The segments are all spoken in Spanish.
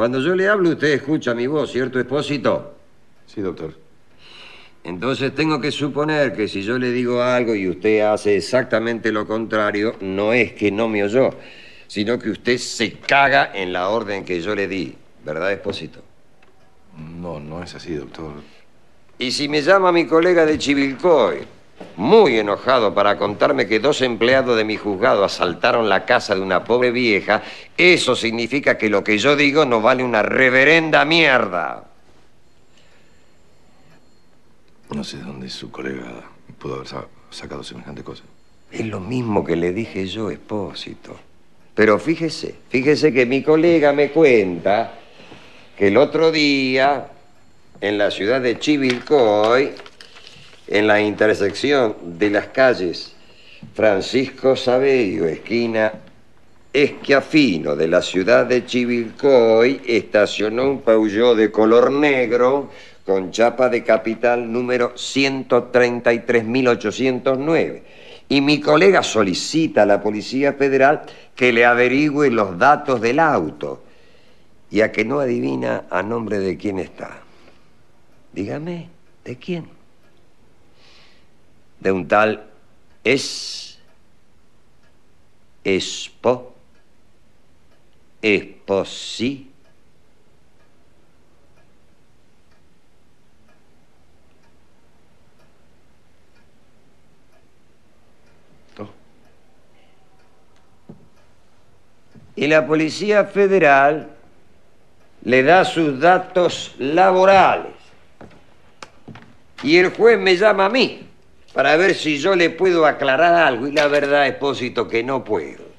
Cuando yo le hablo, usted escucha mi voz, ¿cierto, Expósito? Sí, doctor. Entonces tengo que suponer que si yo le digo algo y usted hace exactamente lo contrario, no es que no me oyó, sino que usted se caga en la orden que yo le di. ¿Verdad, Expósito? No, no es así, doctor. Y si me llama mi colega de Chivilcoy, muy enojado para contarme que dos empleados de mi juzgado asaltaron la casa de una pobre vieja, eso significa que lo que yo digo no vale una reverenda mierda. No sé de dónde su colega pudo haber sa- sacado semejante cosa. Es lo mismo que le dije yo, Expósito. Pero fíjese, fíjese que mi colega me cuenta que el otro día, en la ciudad de Chivilcoy, en la intersección de las calles Francisco Saberio, esquina Esquiafino de la ciudad de Chivilcoy, estacionó un Peugeot de color negro con chapa de capital número 133.809. Y mi colega solicita a la Policía Federal que le averigüe los datos del auto. Y a que no adivina a nombre de quién está. Dígame, ¿de quién? De un tal Es. Espo. Esposí. Y la Policía Federal le da sus datos laborales. Y el juez me llama a mí para ver si yo le puedo aclarar algo. Y la verdad, Expósito, que no puedo.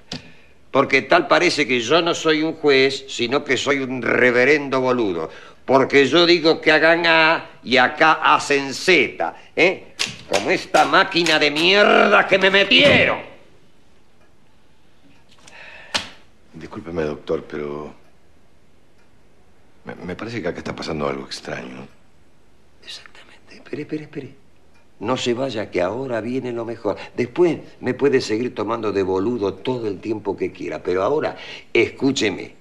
Porque tal parece que yo no soy un juez, sino que soy un reverendo boludo. Porque yo digo que hagan A y acá hacen Z, ¿eh? Como esta máquina de mierda que me metieron. Discúlpeme, doctor, pero... Me, me parece que acá está pasando algo extraño. Exactamente. Espere, espere, espere. No se vaya, que ahora viene lo mejor. Después me puede seguir tomando de boludo todo el tiempo que quiera, pero ahora escúcheme.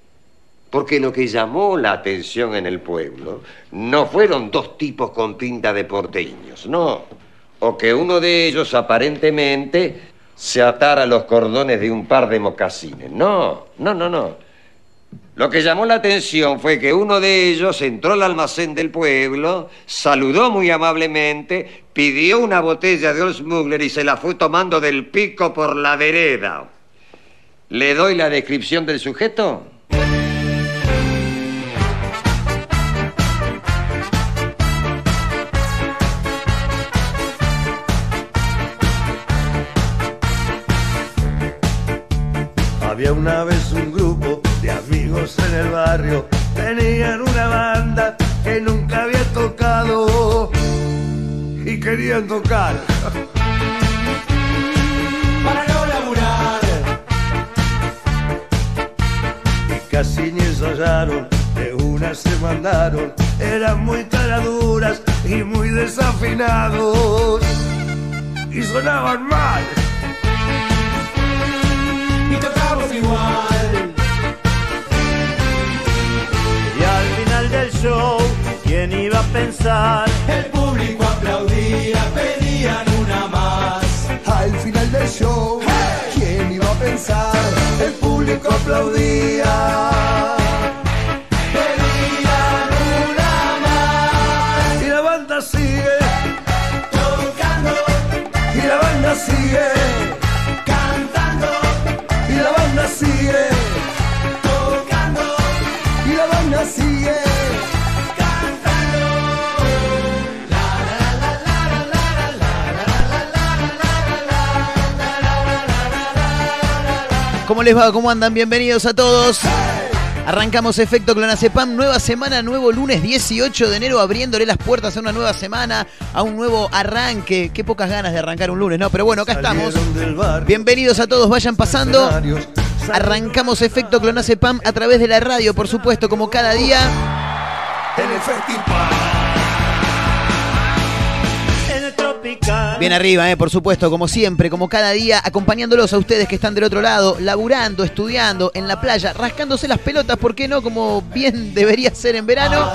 Porque lo que llamó la atención en el pueblo no fueron dos tipos con pinta de porteños, no. O que uno de ellos aparentemente se atara los cordones de un par de mocasines. No, no, no, no. Lo que llamó la atención fue que uno de ellos entró al almacén del pueblo, saludó muy amablemente, pidió una botella de Old Smuggler y se la fue tomando del pico por la vereda. ¿Le doy la descripción del sujeto? Había una vez un grupo en el barrio, tenían una banda que nunca había tocado y querían tocar. Para no laburar. Y casi ni ensayaron, de una se mandaron, eran muy caraduras y muy desafinados y sonaban mal y tocamos igual. Pensar? El público aplaudía, pedían una más. Al final del show, ¿quién iba a pensar? El público aplaudía. ¿Cómo les va? ¿Cómo andan? Bienvenidos a todos. Arrancamos Efecto Clonacepam, nueva semana, nuevo lunes 18 de enero, abriéndole las puertas a una nueva semana, a un nuevo arranque. Qué pocas ganas de arrancar un lunes, ¿no? Pero bueno, acá estamos. Bienvenidos a todos, vayan pasando. Arrancamos Efecto Clonacepam a través de la radio, por supuesto, como cada día. en el Bien arriba, eh, por supuesto, como siempre, como cada día, acompañándolos a ustedes que están del otro lado, laburando, estudiando, en la playa, rascándose las pelotas, ¿por qué no? Como bien debería ser en verano.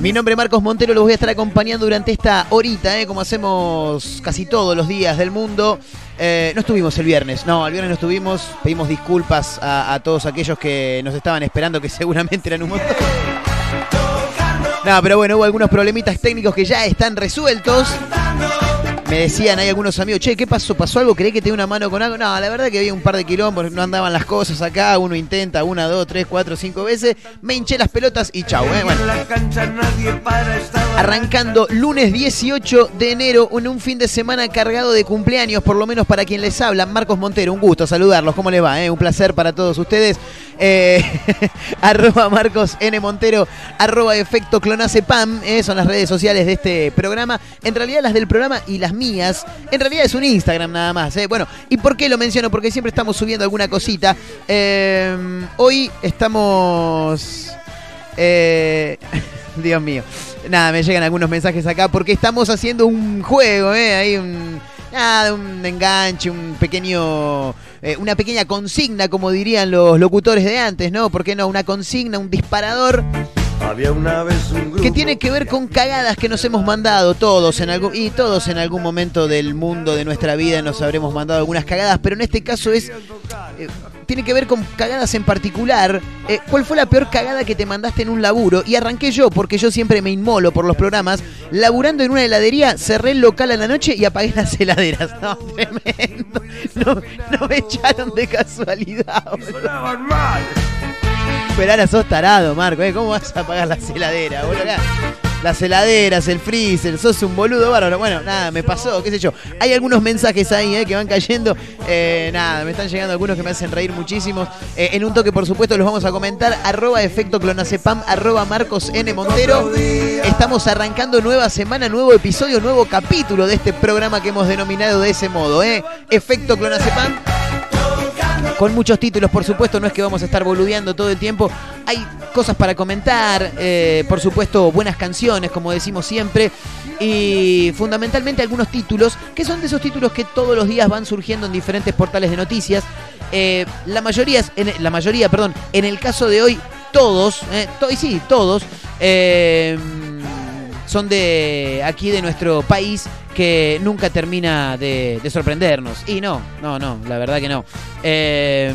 Mi nombre es Marcos Montero, los voy a estar acompañando durante esta horita, eh, como hacemos casi todos los días del mundo. Eh, no estuvimos el viernes, no, el viernes no estuvimos. Pedimos disculpas a, a todos aquellos que nos estaban esperando, que seguramente eran un montón. No, pero bueno, hubo algunos problemitas técnicos que ya están resueltos. Me decían, hay algunos amigos, che, ¿qué pasó? ¿Pasó algo? ¿Creí que tenía una mano con algo? No, la verdad que había un par de quilombos, no andaban las cosas acá, uno intenta una, dos, tres, cuatro, cinco veces, me hinché las pelotas y chau, eh. Bueno. Arrancando lunes 18 de enero, en un fin de semana cargado de cumpleaños, por lo menos para quien les habla, Marcos Montero, un gusto saludarlos, ¿cómo les va? eh? Un placer para todos ustedes. Eh, arroba Marcos N. Montero, arroba Efecto Clonacepam, eh, son las redes sociales de este programa. En realidad las del programa y las mías, en realidad es un Instagram nada más. eh. Bueno, ¿y por qué lo menciono? Porque siempre estamos subiendo alguna cosita. Eh, hoy estamos... eh, Dios mío. Nada, me llegan algunos mensajes acá porque estamos haciendo un juego, ¿eh? Hay un. Enganche, un pequeño. eh, una pequeña consigna, como dirían los locutores de antes, ¿no? ¿Por qué no? Una consigna, un disparador Había una vez un grupo que tiene que ver con cagadas que nos hemos mandado todos en algún y todos en algún momento del mundo de nuestra vida nos habremos mandado algunas cagadas, pero en este caso es eh, tiene que ver con cagadas en particular. Eh, ¿Cuál fue la peor cagada que te mandaste en un laburo? Y arranqué yo, porque yo siempre me inmolo por los programas. Laburando en una heladería, cerré el local a la noche y apagué las heladeras. No, tremendo. No, no me echaron de casualidad. boludo. Ahora sos tarado, Marco. ¿eh? ¿Cómo vas a apagar las heladeras, Las heladeras, el freezer, sos un boludo bárbaro. Bueno, nada, me pasó, qué sé yo. Hay algunos mensajes ahí ¿eh? que van cayendo. Eh, nada, me están llegando algunos que me hacen reír muchísimos. Eh, en un toque, por supuesto, los vamos a comentar. Arroba efecto clonacepam, arroba Marcos N. Montero. Estamos arrancando nueva semana, nuevo episodio, nuevo capítulo de este programa que hemos denominado de ese modo, ¿eh? Efecto clonacepam con muchos títulos, por supuesto, no es que vamos a estar boludeando todo el tiempo. Hay cosas para comentar, eh, por supuesto, buenas canciones, como decimos siempre, y fundamentalmente algunos títulos, que son de esos títulos que todos los días van surgiendo en diferentes portales de noticias. Eh, la mayoría, es- en, la mayoría, perdón, en el caso de hoy, todos, eh, y sí, todos, eh, son de aquí de nuestro país que nunca termina de, de sorprendernos. Y no, no, no, la verdad que no. Eh,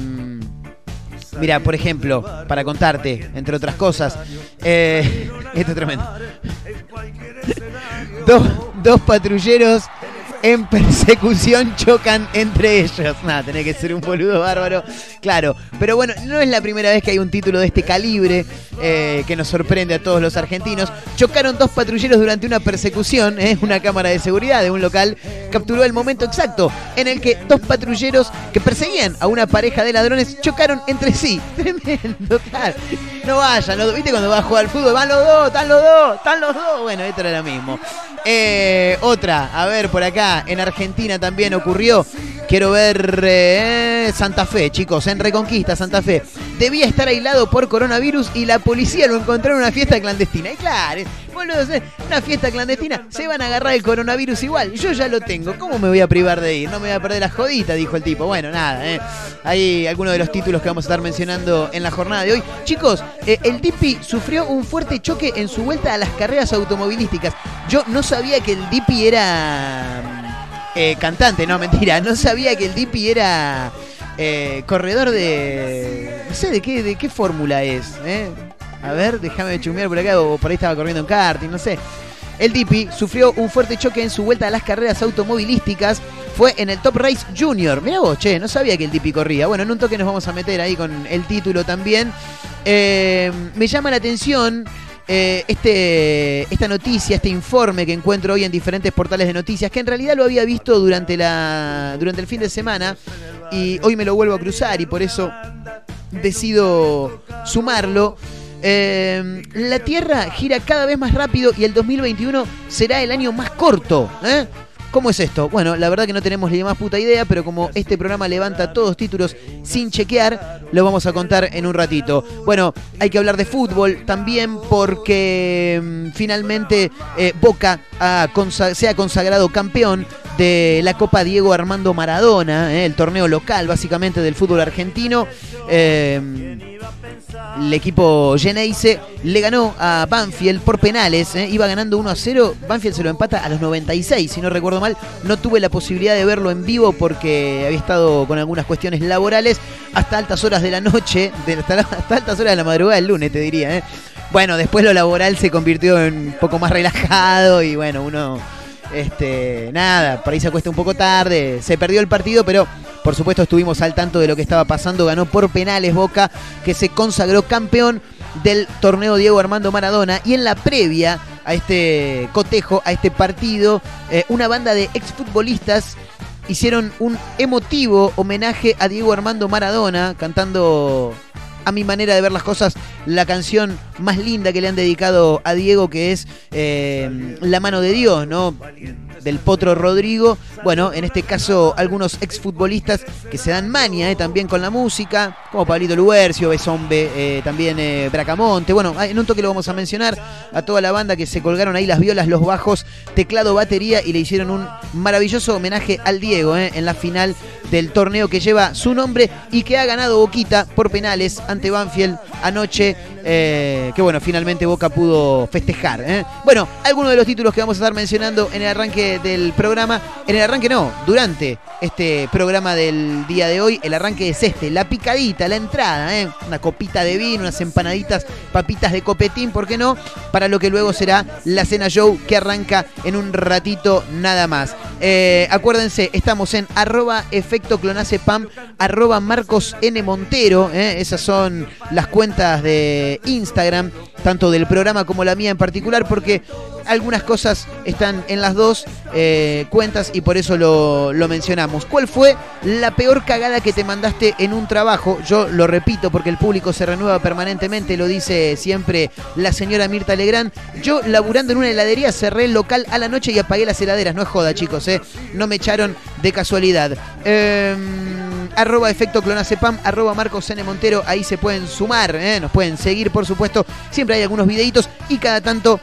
mira, por ejemplo, para contarte, entre otras cosas, eh, esto es tremendo. Dos, dos patrulleros en persecución chocan entre ellos. Nada, tenés que ser un boludo bárbaro. Claro, pero bueno, no es la primera vez que hay un título de este calibre eh, que nos sorprende a todos los argentinos. Chocaron dos patrulleros durante una persecución. eh, una cámara de seguridad de un local capturó el momento exacto en el que dos patrulleros que perseguían a una pareja de ladrones chocaron entre sí. Tremendo, claro. No vayan. ¿viste cuando vas a jugar al fútbol? Van los dos, están los dos, están los dos. Bueno, esto era lo mismo. Eh, otra, a ver, por acá, en Argentina también ocurrió. Quiero ver eh, Santa Fe, chicos, en Reconquista, Santa Fe. Debía estar aislado por coronavirus y la policía lo encontró en una fiesta clandestina. Y claro, boludo, eh, una fiesta clandestina, se van a agarrar el coronavirus igual. Yo ya lo tengo, ¿cómo me voy a privar de ir? No me voy a perder la jodita, dijo el tipo. Bueno, nada, eh. Hay algunos de los títulos que vamos a estar mencionando en la jornada de hoy. Chicos, eh, el Dipi sufrió un fuerte choque en su vuelta a las carreras automovilísticas. Yo no sabía que el Dipi era eh, cantante, no, mentira. No sabía que el Dipi era eh, corredor de. No sé de qué, de qué fórmula es. eh. A ver, déjame chumear por acá, o por ahí estaba corriendo en karting, no sé. El Dipi sufrió un fuerte choque en su vuelta a las carreras automovilísticas. Fue en el Top Race Junior. Mira vos, che, no sabía que el Dipi corría. Bueno, en un toque nos vamos a meter ahí con el título también. Eh, me llama la atención eh, este, esta noticia, este informe que encuentro hoy en diferentes portales de noticias, que en realidad lo había visto durante, la, durante el fin de semana y hoy me lo vuelvo a cruzar y por eso decido sumarlo. Eh, la Tierra gira cada vez más rápido y el 2021 será el año más corto. ¿eh? ¿Cómo es esto? Bueno, la verdad que no tenemos ni más puta idea, pero como este programa levanta todos títulos sin chequear, lo vamos a contar en un ratito. Bueno, hay que hablar de fútbol también porque mm, finalmente eh, Boca ha se ha consagrado campeón de la Copa Diego Armando Maradona, eh, el torneo local básicamente del fútbol argentino. Eh, el equipo Geneise le ganó a Banfield por penales, eh, iba ganando 1 a 0, Banfield se lo empata a los 96, si no recuerdo mal, no tuve la posibilidad de verlo en vivo porque había estado con algunas cuestiones laborales hasta altas horas de la noche, hasta altas horas de la madrugada del lunes, te diría. eh. Bueno, después lo laboral se convirtió en un poco más relajado y bueno, uno este, nada, por ahí se acuesta un poco tarde, se perdió el partido, pero por supuesto estuvimos al tanto de lo que estaba pasando, ganó por penales Boca, que se consagró campeón del torneo Diego Armando Maradona y en la previa a este cotejo, a este partido, eh, una banda de exfutbolistas hicieron un emotivo homenaje a Diego Armando Maradona cantando a mi manera de ver las cosas, la canción más linda que le han dedicado a Diego, que es eh, La mano de Dios, ¿no? Del Potro Rodrigo. Bueno, en este caso, algunos exfutbolistas que se dan mania eh, también con la música, como Pablito Luercio, Besombe, eh, también eh, Bracamonte. Bueno, en un toque lo vamos a mencionar a toda la banda que se colgaron ahí las violas, los bajos, teclado, batería y le hicieron un maravilloso homenaje al Diego en la final del torneo que lleva su nombre y que ha ganado Boquita por penales ante Banfield anoche. eh, que bueno, finalmente Boca pudo festejar. eh. Bueno, algunos de los títulos que vamos a estar mencionando en el arranque del programa. En el arranque no, durante este programa del día de hoy. El arranque es este, la picadita, la entrada, eh. una copita de vino, unas empanaditas, papitas de copetín, ¿por qué no? Para lo que luego será la cena show que arranca en un ratito nada más. Acuérdense, estamos en arroba efecto clonacepam, arroba Marcos N. Montero. esas son las cuentas de Instagram, tanto del programa como la mía en particular, porque algunas cosas están en las dos eh, cuentas y por eso lo, lo mencionamos. ¿Cuál fue la peor cagada que te mandaste en un trabajo? Yo lo repito porque el público se renueva permanentemente, lo dice siempre la señora Mirta Legrand. Yo, laburando en una heladería, cerré el local a la noche y apagué las heladeras. No es joda, chicos, ¿eh? no me echaron de casualidad. Em, arroba efecto clonacepam, arroba Marcos N. Montero, ahí se pueden sumar, ¿eh? nos pueden seguir, por supuesto. Siempre hay algunos videitos y cada tanto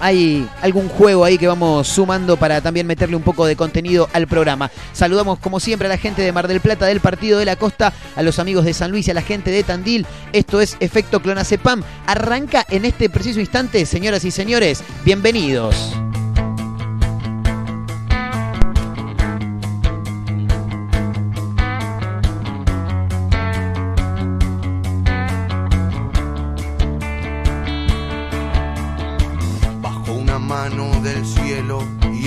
hay algún juego ahí que vamos sumando para también meterle un poco de contenido al programa. Saludamos como siempre a la gente de Mar del Plata, del Partido de la Costa, a los amigos de San Luis y a la gente de Tandil. Esto es Efecto Clonacepam. Arranca en este preciso instante, señoras y señores. Bienvenidos.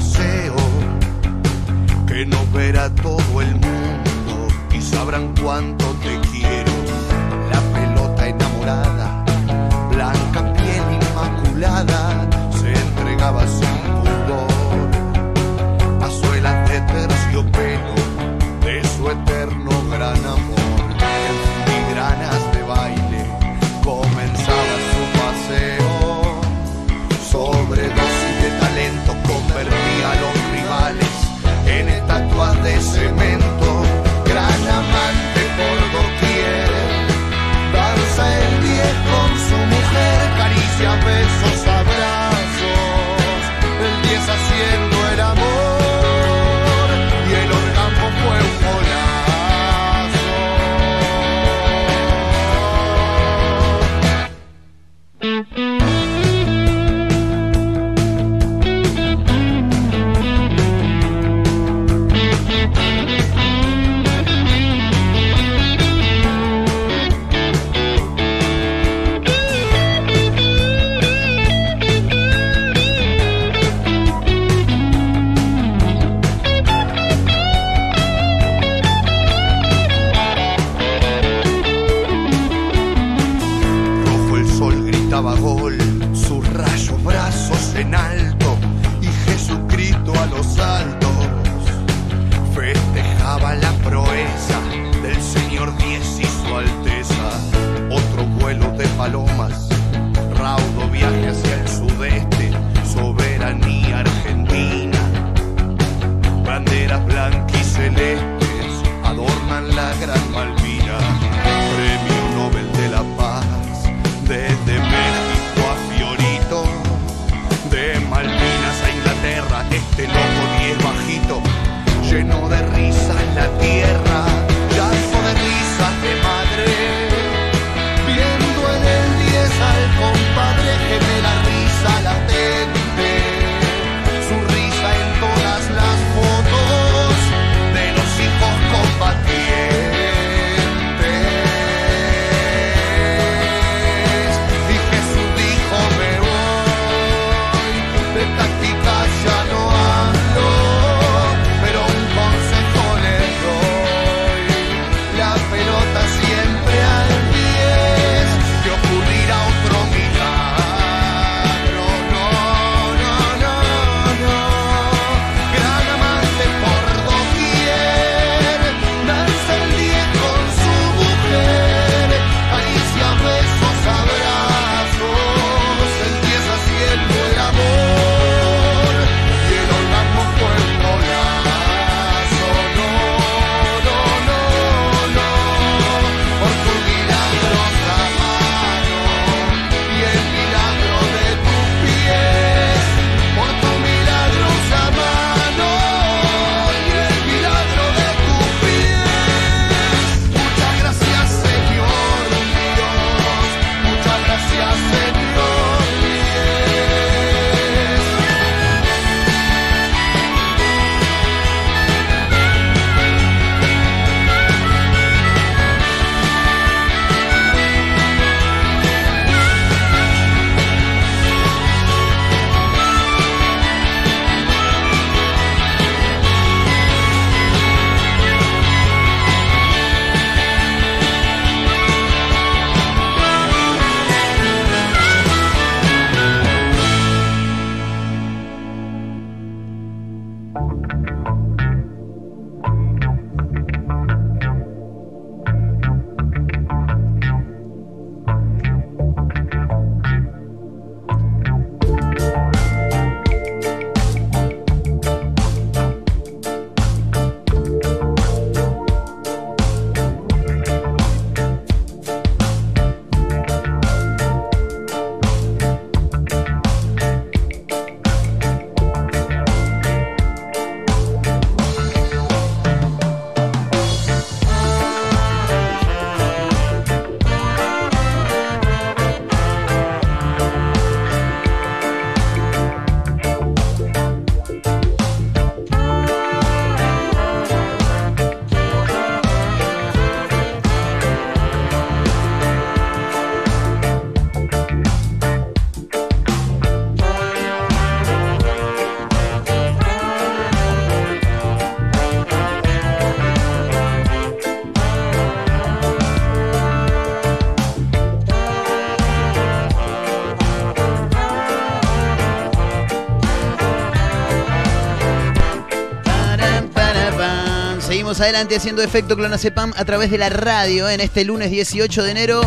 Paseo, que nos verá todo el mundo y sabrán cuánto te quiero. se a adelante haciendo efecto Clonazepam a través de la radio en este lunes 18 de enero.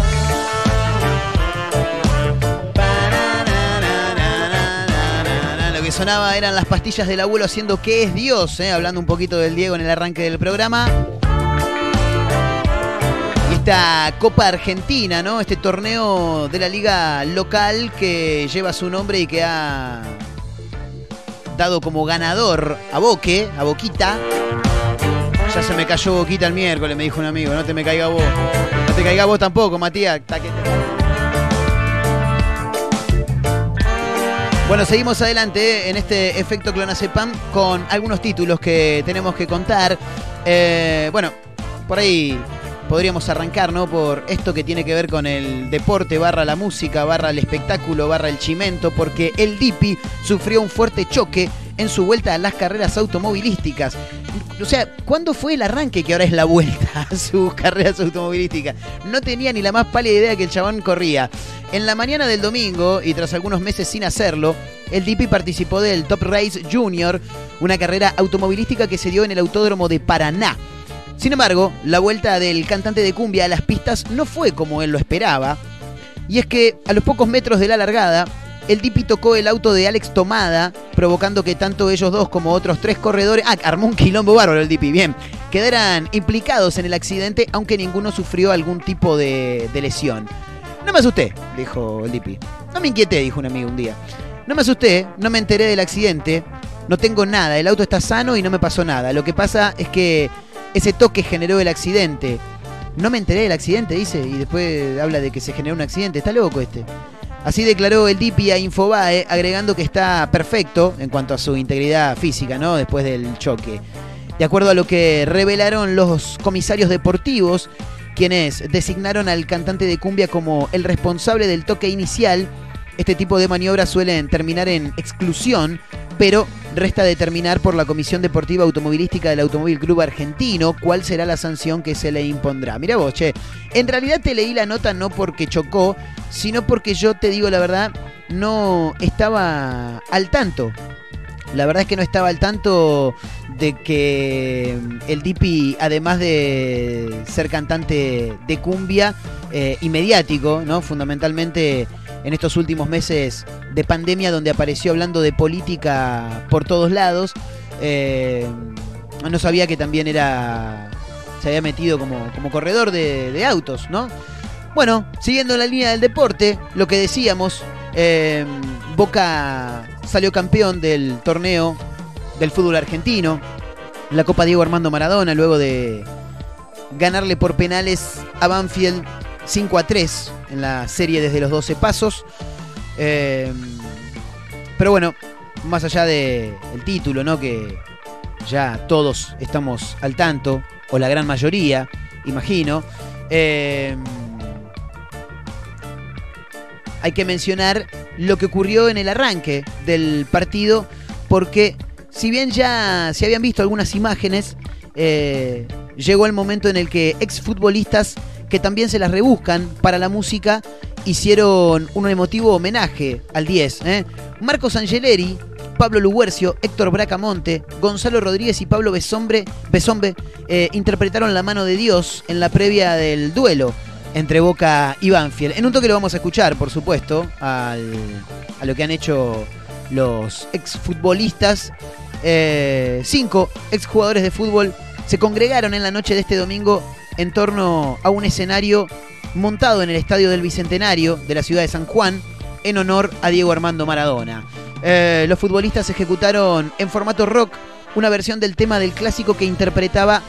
Lo que sonaba eran las pastillas del abuelo haciendo que es Dios, eh, hablando un poquito del Diego en el arranque del programa. Esta Copa Argentina, ¿no? Este torneo de la liga local que lleva su nombre y que ha dado como ganador a Boque, a Boquita. Ya se me cayó Boquita el miércoles, me dijo un amigo. No te me caiga vos. No te caiga vos tampoco, Matías. Bueno, seguimos adelante en este efecto Clonazepam con algunos títulos que tenemos que contar. Eh, bueno, por ahí podríamos arrancar, ¿no? Por esto que tiene que ver con el deporte, barra la música, barra el espectáculo, barra el chimento, porque el Dipi sufrió un fuerte choque en su vuelta a las carreras automovilísticas. O sea, ¿cuándo fue el arranque que ahora es la vuelta a sus carreras automovilísticas? No tenía ni la más pálida idea que el chabón corría. En la mañana del domingo, y tras algunos meses sin hacerlo, el Dipi participó del Top Race Junior, una carrera automovilística que se dio en el Autódromo de Paraná. Sin embargo, la vuelta del cantante de cumbia a las pistas no fue como él lo esperaba. Y es que a los pocos metros de la largada, el Dipi tocó el auto de Alex Tomada, provocando que tanto ellos dos como otros tres corredores. Ah, armó un quilombo bárbaro el Dipi, bien. Quedaran implicados en el accidente, aunque ninguno sufrió algún tipo de, de lesión. No me asusté, dijo el Dipi. No me inquieté, dijo un amigo un día. No me asusté, no me enteré del accidente, no tengo nada, el auto está sano y no me pasó nada. Lo que pasa es que ese toque generó el accidente. No me enteré del accidente, dice, y después habla de que se generó un accidente. Está loco este. Así declaró el Dipi a Infobae, agregando que está perfecto en cuanto a su integridad física, ¿no? Después del choque. De acuerdo a lo que revelaron los comisarios deportivos, quienes designaron al cantante de cumbia como el responsable del toque inicial, este tipo de maniobras suelen terminar en exclusión, pero resta determinar por la Comisión Deportiva Automovilística del Automóvil Club Argentino cuál será la sanción que se le impondrá. Mira vos, che, en realidad te leí la nota no porque chocó, sino porque yo te digo la verdad, no estaba al tanto. La verdad es que no estaba al tanto de que el Dipi, además de ser cantante de cumbia eh, y mediático, ¿no? Fundamentalmente en estos últimos meses de pandemia donde apareció hablando de política por todos lados. Eh, no sabía que también era. se había metido como, como corredor de, autos, ¿no? Bueno, siguiendo la línea del deporte, lo que decíamos, eh, Boca salió campeón del torneo del fútbol argentino, la Copa Diego Armando Maradona, luego de ganarle por penales a Banfield 5 a 3 en la serie desde los 12 pasos. Eh, pero bueno, más allá del el título, ¿no? Que ya todos estamos al tanto, o la gran mayoría, imagino. Eh, hay que mencionar lo que ocurrió en el arranque del partido, porque si bien ya se habían visto algunas imágenes, eh, llegó el momento en el que exfutbolistas que también se las rebuscan para la música, hicieron un emotivo homenaje al 10. ¿eh? Marcos Angeleri, Pablo Luguercio, Héctor Bracamonte, Gonzalo Rodríguez y Pablo Besombre, Besombe eh, interpretaron La mano de Dios en la previa del duelo entre Boca y Banfield. En un toque lo vamos a escuchar, por supuesto, al, a lo que han hecho los exfutbolistas. Eh, cinco exjugadores de fútbol se congregaron en la noche de este domingo en torno a un escenario montado en el Estadio del Bicentenario de la ciudad de San Juan en honor a Diego Armando Maradona. Eh, los futbolistas ejecutaron en formato rock una versión del tema del clásico que interpretaba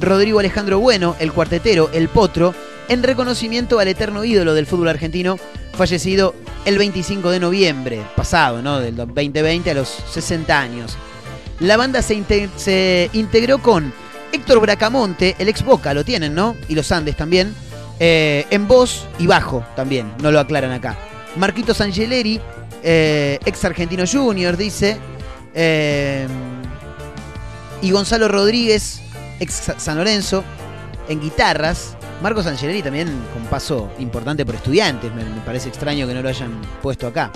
Rodrigo Alejandro Bueno, el cuartetero, el potro, en reconocimiento al eterno ídolo del fútbol argentino, fallecido el 25 de noviembre pasado, ¿no? Del 2020 a los 60 años. La banda se, se integró con Héctor Bracamonte, el ex Boca, lo tienen, ¿no? Y los Andes también. Eh, en voz y bajo también, no lo aclaran acá. Marquitos Angeleri, eh, ex Argentino Junior, dice. Eh, y Gonzalo Rodríguez, ex San Lorenzo, en guitarras. Marcos Angeleri también con paso importante por estudiantes, me, me parece extraño que no lo hayan puesto acá.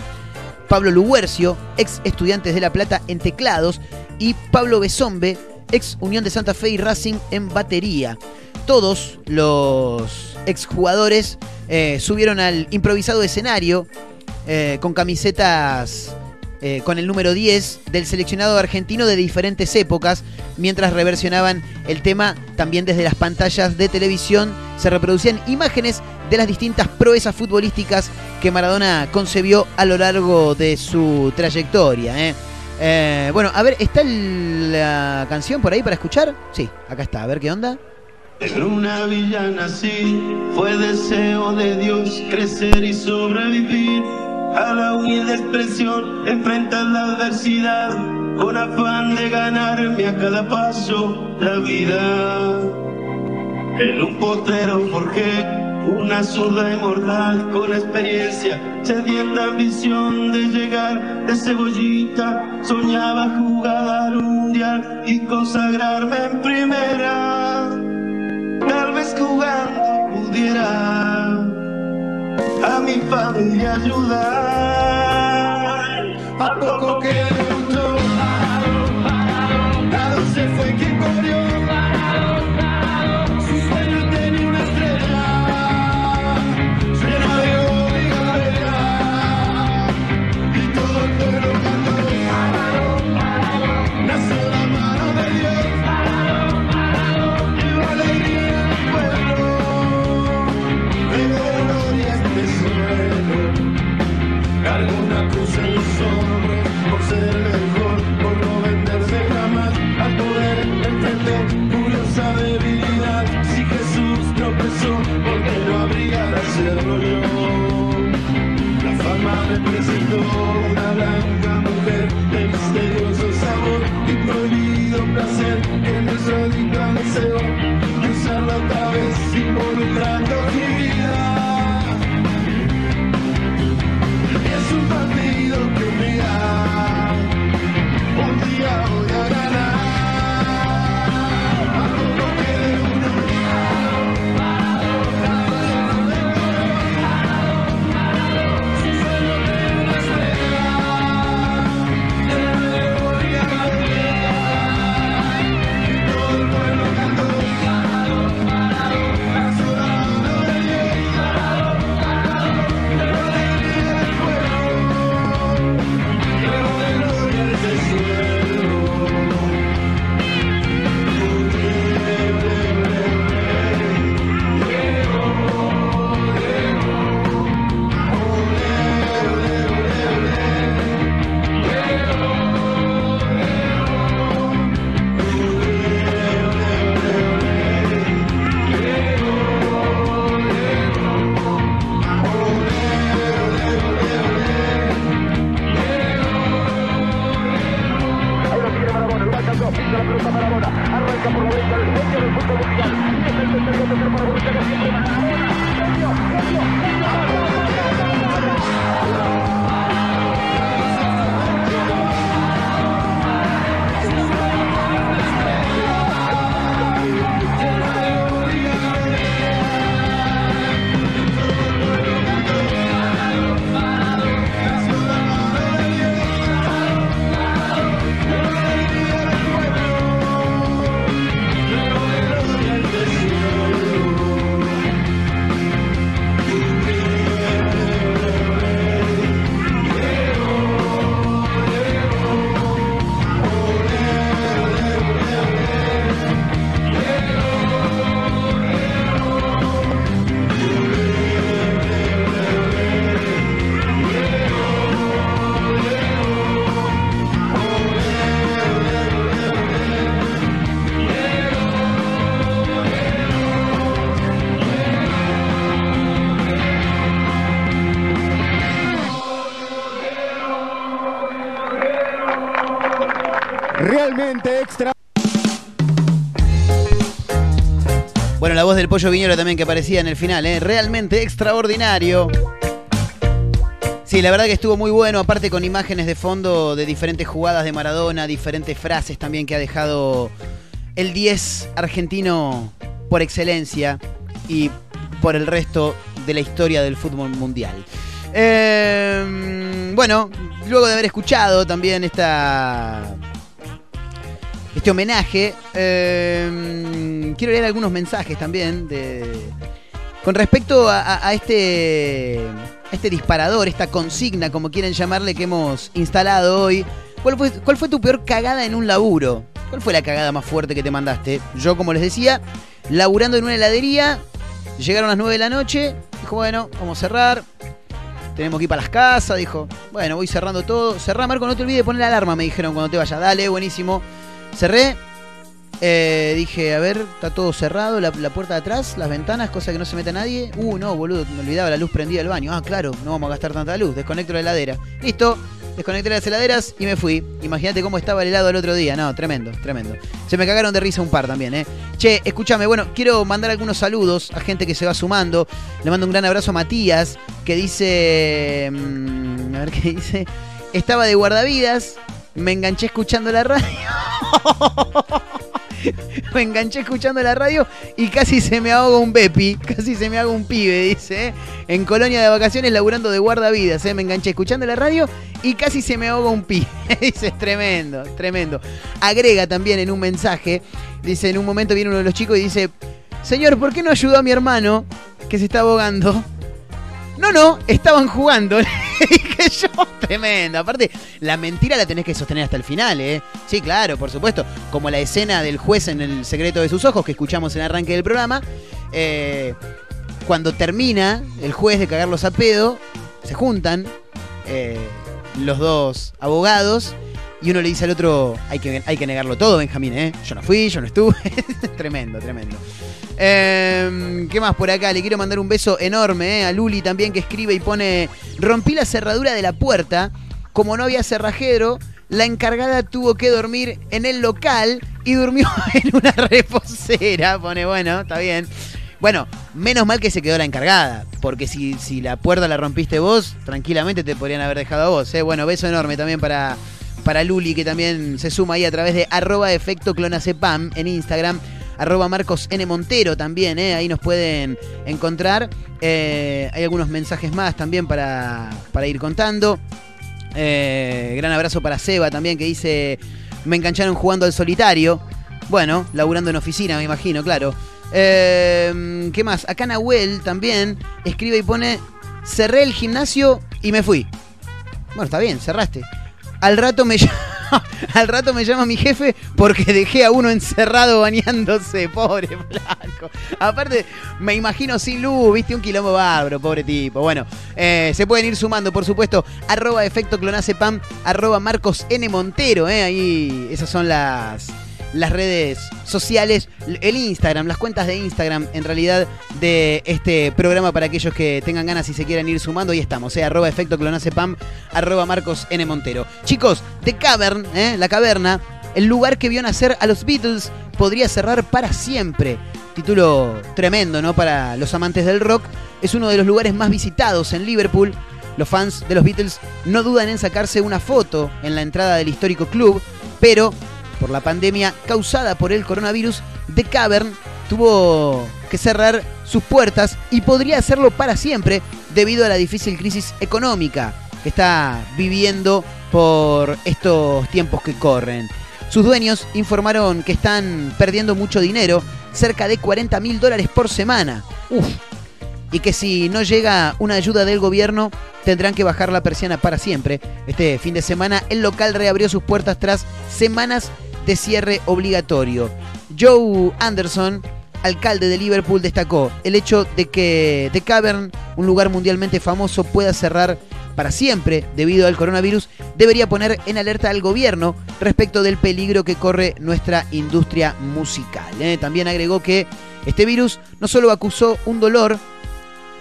Pablo Luguercio, ex Estudiantes de La Plata en teclados. Y Pablo Besombe, ex Unión de Santa Fe y Racing en batería. Todos los exjugadores eh, subieron al improvisado escenario eh, con camisetas eh, con el número 10 del seleccionado argentino de diferentes épocas, mientras reversionaban el tema también desde las pantallas de televisión. Se reproducían imágenes de las distintas proezas futbolísticas que Maradona concebió a lo largo de su trayectoria. Eh, bueno, a ver, ¿está la canción por ahí para escuchar? Sí, acá está, a ver qué onda. En una villa nací, fue deseo de Dios crecer y sobrevivir a la humilde expresión, enfrentar la adversidad con afán de ganarme a cada paso la vida. En un potrero forjé una zurda inmortal con experiencia, sedienta ambición de llegar de cebollita. Soñaba jugar un mundial y consagrarme en primera. Tal vez jugando pudiera a mi familia ayudar. A poco que del pollo viñolo también que aparecía en el final, ¿eh? realmente extraordinario. Sí, la verdad que estuvo muy bueno, aparte con imágenes de fondo de diferentes jugadas de Maradona, diferentes frases también que ha dejado el 10 argentino por excelencia y por el resto de la historia del fútbol mundial. Eh, bueno, luego de haber escuchado también esta, este homenaje, eh, quiero leer algunos mensajes también de, con respecto a, este, este disparador, esta consigna, como quieren llamarle, que hemos instalado hoy. ¿Cuál fue, ¿Cuál fue tu peor cagada en un laburo? ¿Cuál fue la cagada más fuerte que te mandaste? Yo, como les decía, laburando en una heladería, llegaron las 9 de la noche, dijo, bueno, vamos a cerrar. Tenemos que ir para las casas, dijo, bueno, voy cerrando todo. Cerrá, Marco, no te olvides de poner la alarma, me dijeron cuando te vayas. Dale, buenísimo. Cerré. Eh, dije, a ver, está todo cerrado, la, puerta de atrás, las ventanas, cosa que no se meta nadie. Uh, no, boludo, me olvidaba la luz prendida del baño. Ah, claro, no vamos a gastar tanta luz. Desconecto la heladera. Listo, desconecté las heladeras y me fui. Imagínate cómo estaba el helado el otro día. No, tremendo, tremendo. Se me cagaron de risa un par también, ¿eh? Che, escúchame, bueno, quiero mandar algunos saludos a gente que se va sumando. Le mando un gran abrazo a Matías, que dice. mm, a ver qué dice. Estaba de guardavidas, me enganché escuchando la radio. me enganché escuchando la radio y casi se me ahoga un bepi, casi se me haga un pibe, dice. ¿eh? En colonia de vacaciones laburando de guardavidas, ¿eh? me enganché escuchando la radio y casi se me ahoga un pibe. dice, es tremendo, tremendo. Agrega también en un mensaje, dice, en un momento viene uno de los chicos y dice, señor, ¿por qué no ayudó a mi hermano que se está ahogando? No, no, estaban jugando. Le dije yo, tremendo. Aparte, la mentira la tenés que sostener hasta el final, ¿eh? Sí, claro, por supuesto. Como la escena del juez en el secreto de sus ojos que escuchamos en el arranque del programa. eh, cuando termina el juez de cagarlos a pedo, se juntan eh, los dos abogados y uno le dice al otro, hay que, hay que negarlo todo, Benjamín, ¿eh? Yo no fui, yo no estuve. tremendo, tremendo. Eh, ¿Qué más por acá? Le quiero mandar un beso enorme eh, a Luli también que escribe y pone, rompí la cerradura de la puerta, como no había cerrajero, la encargada tuvo que dormir en el local y durmió en una reposera. Pone, bueno, está bien. Bueno, menos mal que se quedó la encargada, porque si, si la puerta la rompiste vos, tranquilamente te podrían haber dejado a vos. ¿eh? Bueno, beso enorme también para, para Luli, que también se suma ahí a través de arroba efecto clonacepam en Instagram. Arroba Marcos N. Montero también, ¿eh? ahí nos pueden encontrar. Eh, hay algunos mensajes más también para, para ir contando. Eh, gran abrazo para Seba también que dice, me engancharon jugando al solitario. Bueno, laburando en oficina, me imagino, claro. Eh, ¿Qué más? Acá Nahuel también escribe y pone, cerré el gimnasio y me fui. Bueno, está bien, cerraste. Al rato me al rato me llama mi jefe porque dejé a uno encerrado bañándose, pobre flaco. Aparte, me imagino sin luz, viste un quilombo bárbaro, pobre tipo. Bueno, eh, se pueden ir sumando, por supuesto, arroba efecto clonacepam, arroba Marcos. Montero, eh, ahí esas son las las redes sociales, el Instagram, las cuentas de Instagram en realidad de este programa para aquellos que tengan ganas y se quieran ir sumando. Ahí estamos, eh, arroba efecto clonacepam, arroba Marcos N. Montero. Chicos, The Cavern, eh, la caverna, el lugar que vio nacer a los Beatles, podría cerrar para siempre. Título tremendo, ¿no? Para los amantes del rock. Es uno de los lugares más visitados en Liverpool. Los fans de los Beatles no dudan en sacarse una foto en la entrada del histórico club, pero por la pandemia causada por el coronavirus, The Cavern tuvo que cerrar sus puertas y podría hacerlo para siempre debido a la difícil crisis económica que está viviendo por estos tiempos que corren. Sus dueños informaron que están perdiendo mucho dinero, cerca de 40 mil dólares por semana. Uf. Y que si no llega una ayuda del gobierno, tendrán que bajar la persiana para siempre. Este fin de semana, el local reabrió sus puertas tras semanas de cierre obligatorio. Joe Anderson, alcalde de Liverpool, destacó el hecho de que The Cavern, un lugar mundialmente famoso, pueda cerrar para siempre debido al coronavirus, debería poner en alerta al gobierno respecto del peligro que corre nuestra industria musical. ¿eh? También agregó que este virus no solo acusó un dolor,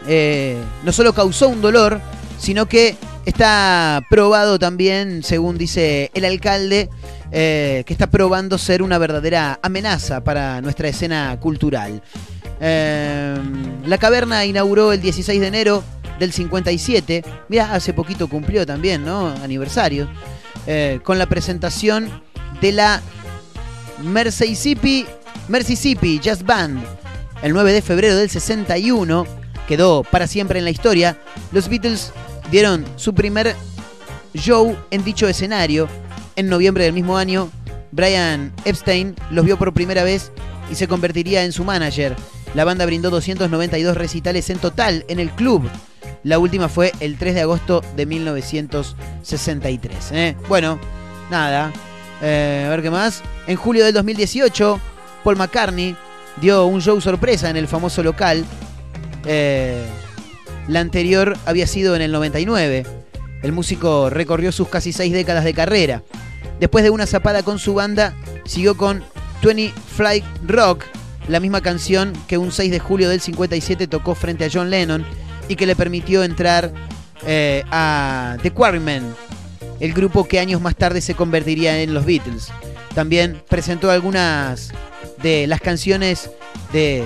eh, no solo causó un dolor, sino que está probado también, según dice el alcalde, eh, que está probando ser una verdadera amenaza para nuestra escena cultural. Eh, la caverna inauguró el 16 de enero del 57. Mira, hace poquito cumplió también, ¿no? Aniversario. Eh, con la presentación de la Mississippi, Mississippi Jazz Band. El 9 de febrero del 61 quedó para siempre en la historia. Los Beatles dieron su primer show en dicho escenario. En noviembre del mismo año, Brian Epstein los vio por primera vez y se convertiría en su manager. La banda brindó 292 recitales en total en el club. La última fue el 3 de agosto de 1963. ¿eh? Bueno, nada. Eh, a ver qué más. En julio del 2018, Paul McCartney dio un show sorpresa en el famoso local. Eh, la anterior había sido en el 99. El músico recorrió sus casi seis décadas de carrera. Después de una zapada con su banda, siguió con 20 Flight Rock, la misma canción que un 6 de julio del 57 tocó frente a John Lennon y que le permitió entrar eh, a The Quarrymen, el grupo que años más tarde se convertiría en los Beatles. También presentó algunas de las canciones de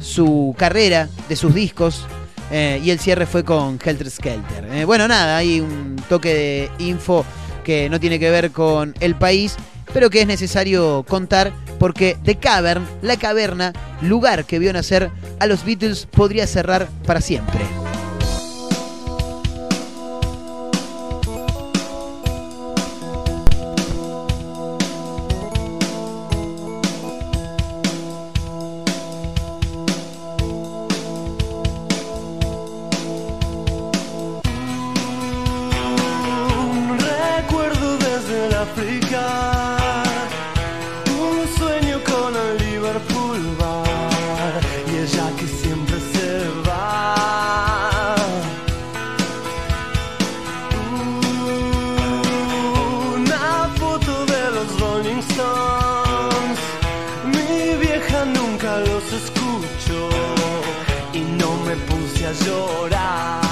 su carrera, de sus discos, eh, y el cierre fue con Helter Skelter. Eh, bueno, nada, hay un toque de info que no tiene que ver con el país, pero que es necesario contar porque The Cavern, la caverna, lugar que vio nacer a los Beatles, podría cerrar para siempre. Llorar.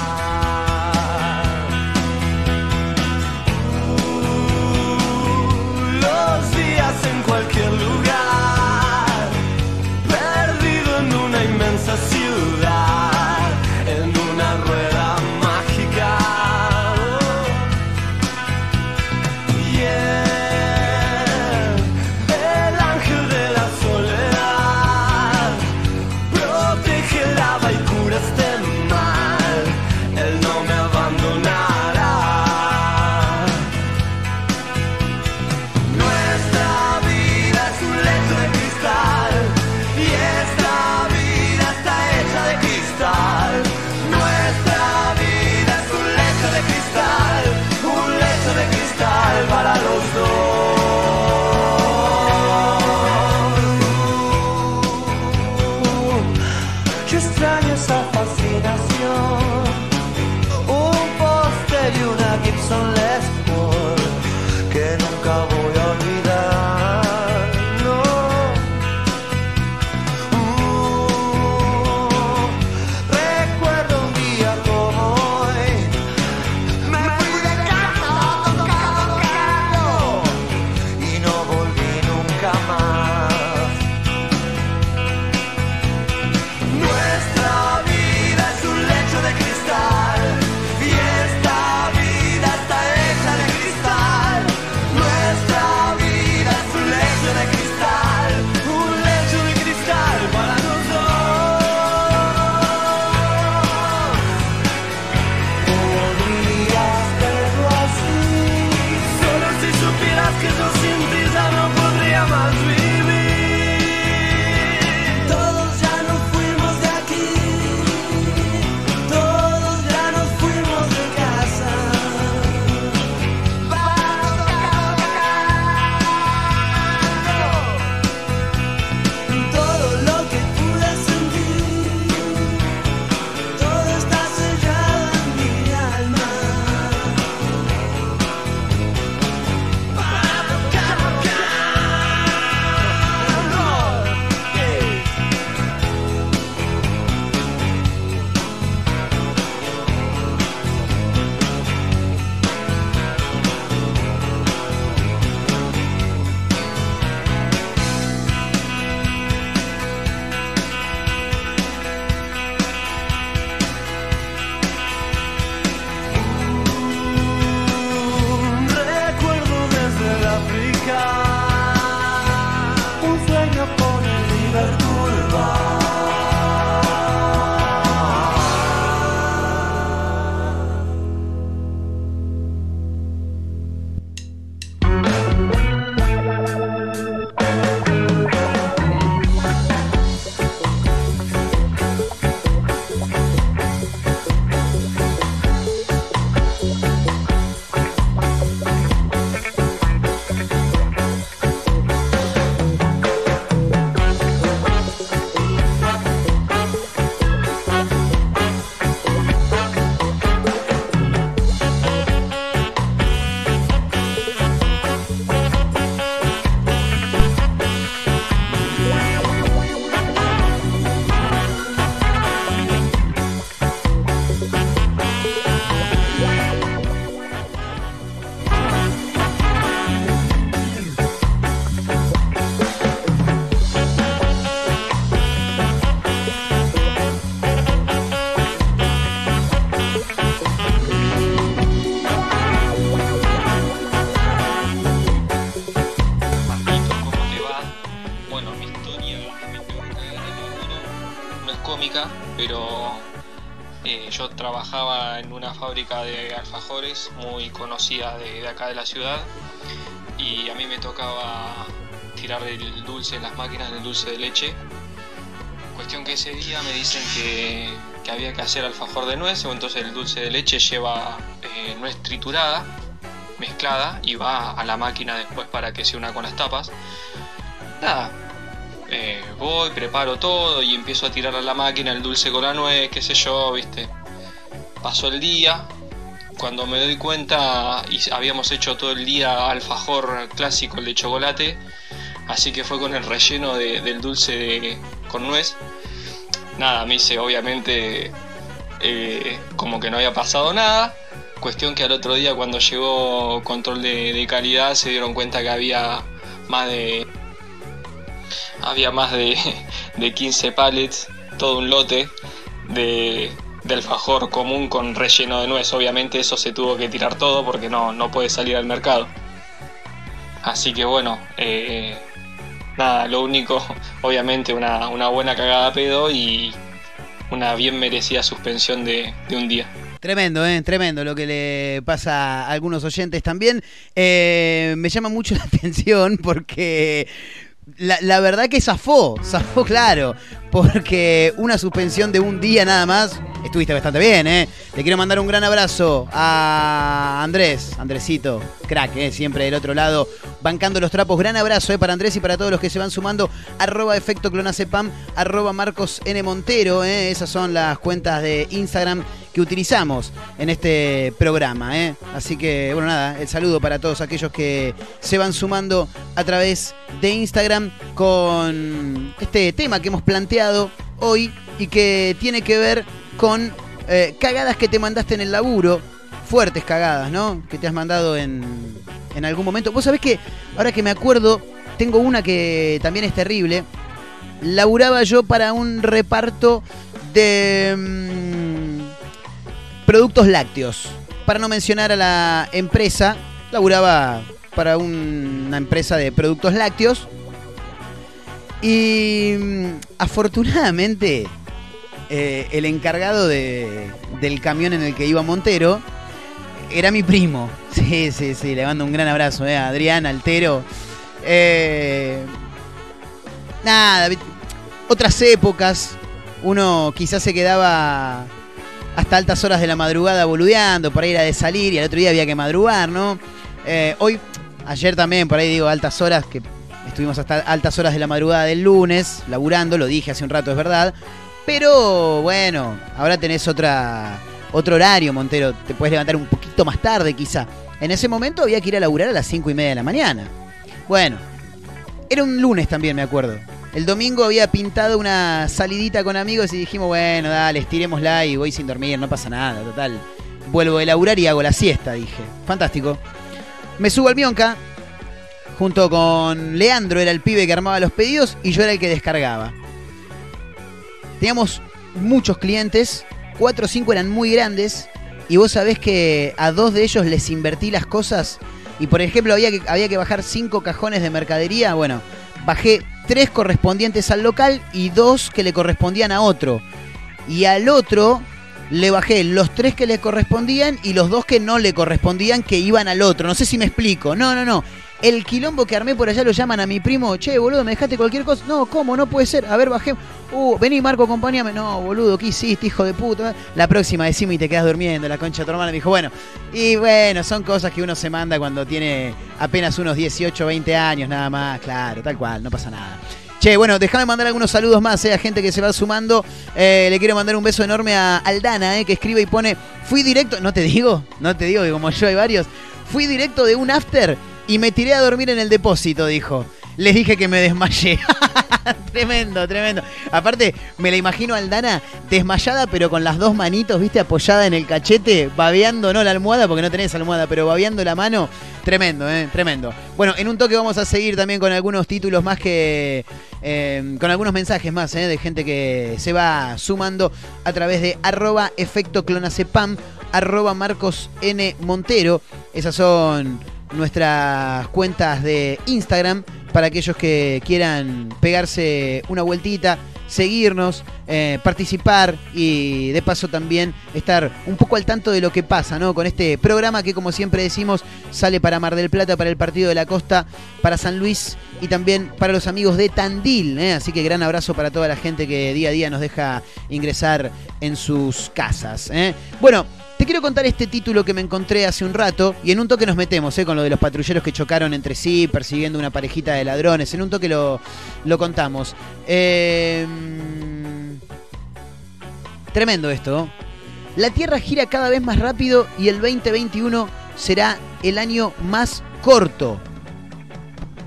Muy conocida de, de acá de la ciudad y a mí me tocaba tirar el dulce en las máquinas del dulce de leche. Cuestión que ese día me dicen que, que había que hacer alfajor de nuez, o entonces el dulce de leche lleva eh, nuez triturada, mezclada, y va a la máquina después para que se una con las tapas. Nada, eh, voy, preparo todo y empiezo a tirar a la máquina el dulce con la nuez, qué sé yo, viste. Pasó el día, cuando me doy cuenta, y habíamos hecho todo el día alfajor clásico, el de chocolate, así que fue con el relleno de- del dulce de- con nuez. Nada, me hice obviamente eh, como que no había pasado nada. Cuestión que al otro día cuando llegó control de, de calidad se dieron cuenta que había más de había más de, de 15 pallets, todo un lote de, de alfajor común con relleno de nuez. Obviamente eso se tuvo que tirar todo porque no, no puede salir al mercado. Así que bueno, eh, nada, lo único, obviamente una, una buena cagada pedo y una bien merecida suspensión de, de un día. Tremendo, ¿eh? tremendo lo que le pasa a algunos oyentes también. Eh, me llama mucho la atención porque la, la verdad que zafó, zafó claro, porque una suspensión de un día nada más, estuviste bastante bien, ¿eh? Le quiero mandar un gran abrazo a Andrés, Andresito, crack, ¿eh? siempre del otro lado, bancando los trapos. Gran abrazo ¿eh? para Andrés y para todos los que se van sumando, arroba efecto clonacepam, arroba Marcos N. Montero, ¿eh? esas son las cuentas de Instagram que utilizamos en este programa. ¿eh? Así que, bueno, nada, el saludo para todos aquellos que se van sumando a través de Instagram con este tema que hemos planteado hoy y que tiene que ver con eh, cagadas que te mandaste en el laburo, fuertes cagadas, ¿no? Que te has mandado en, en algún momento. Vos sabés que, ahora que me acuerdo, tengo una que también es terrible. Laburaba yo para un reparto de mm, productos lácteos. Para no mencionar a la empresa, laburaba para un- una empresa de productos lácteos. Y mm, afortunadamente, eh, el encargado de- del camión en el que iba Montero era mi primo. Sí, sí, sí, le mando un gran abrazo eh, a Adrián Altero. Eh, nada, otras épocas, uno quizás se quedaba hasta altas horas de la madrugada boludeando, por ahí era de salir y al otro día había que madrugar, ¿no? Eh, hoy, ayer también, por ahí digo altas horas, que estuvimos hasta altas horas de la madrugada del lunes, laburando, lo dije hace un rato, es verdad. Pero bueno, ahora tenés otra, otro horario, Montero, te puedes levantar un poquito más tarde quizá. En ese momento había que ir a laburar a las 5 y media de la mañana. Bueno, era un lunes también, me acuerdo. El domingo había pintado una salidita con amigos y dijimos, bueno, dale, estirémosla y voy sin dormir, no pasa nada, total. Vuelvo de laburar y hago la siesta, dije. Fantástico. Me subo al Mionca, junto con Leandro, era el pibe que armaba los pedidos y yo era el que descargaba. Teníamos muchos clientes, cuatro o cinco eran muy grandes, y vos sabés que a dos de ellos les invertí las cosas, y por ejemplo había que, había que bajar cinco cajones de mercadería, bueno, bajé tres correspondientes al local y dos que le correspondían a otro. Y al otro le bajé los tres que le correspondían y los dos que no le correspondían que iban al otro. No sé si me explico. No, no, no. El quilombo que armé por allá lo llaman a mi primo, che, boludo, me dejaste cualquier cosa. No, ¿cómo? No puede ser. A ver, bajé. Uh, vení, Marco, acompáñame. No, boludo, ¿qué hiciste, hijo de puta? La próxima decime y te quedas durmiendo, la concha de tu hermana. Me dijo, bueno. Y bueno, son cosas que uno se manda cuando tiene apenas unos 18, 20 años, nada más. Claro, tal cual, no pasa nada. Che, bueno, déjame mandar algunos saludos más eh, a gente que se va sumando. Eh, le quiero mandar un beso enorme a Aldana, eh, que escribe y pone, fui directo, no te digo, no te digo que como yo hay varios, fui directo de un after y me tiré a dormir en el depósito, dijo. Les dije que me desmayé. tremendo, tremendo. Aparte, me la imagino a Aldana desmayada, pero con las dos manitos, viste, apoyada en el cachete, babeando, no la almohada, porque no tenés almohada, pero babeando la mano. Tremendo, eh, tremendo. Bueno, en un toque vamos a seguir también con algunos títulos más que. eh, con algunos mensajes más, eh, de gente que se va sumando a través de arroba efecto clonacepam, arroba Marcos N. Montero. Esas son nuestras cuentas de Instagram para aquellos que quieran pegarse una vueltita seguirnos, eh, participar y de paso también estar un poco al tanto de lo que pasa, ¿no? Con este programa que como siempre decimos sale para Mar del Plata, para el Partido de la Costa, para San Luis y también para los amigos de Tandil, ¿eh? Así que gran abrazo para toda la gente que día a día nos deja ingresar en sus casas. ¿eh? Bueno, quiero contar este título que me encontré hace un rato y en un toque nos metemos ¿eh? con lo de los patrulleros que chocaron entre sí persiguiendo una parejita de ladrones. En un toque lo, lo contamos. Eh, tremendo esto. La Tierra gira cada vez más rápido y el 2021 será el año más corto.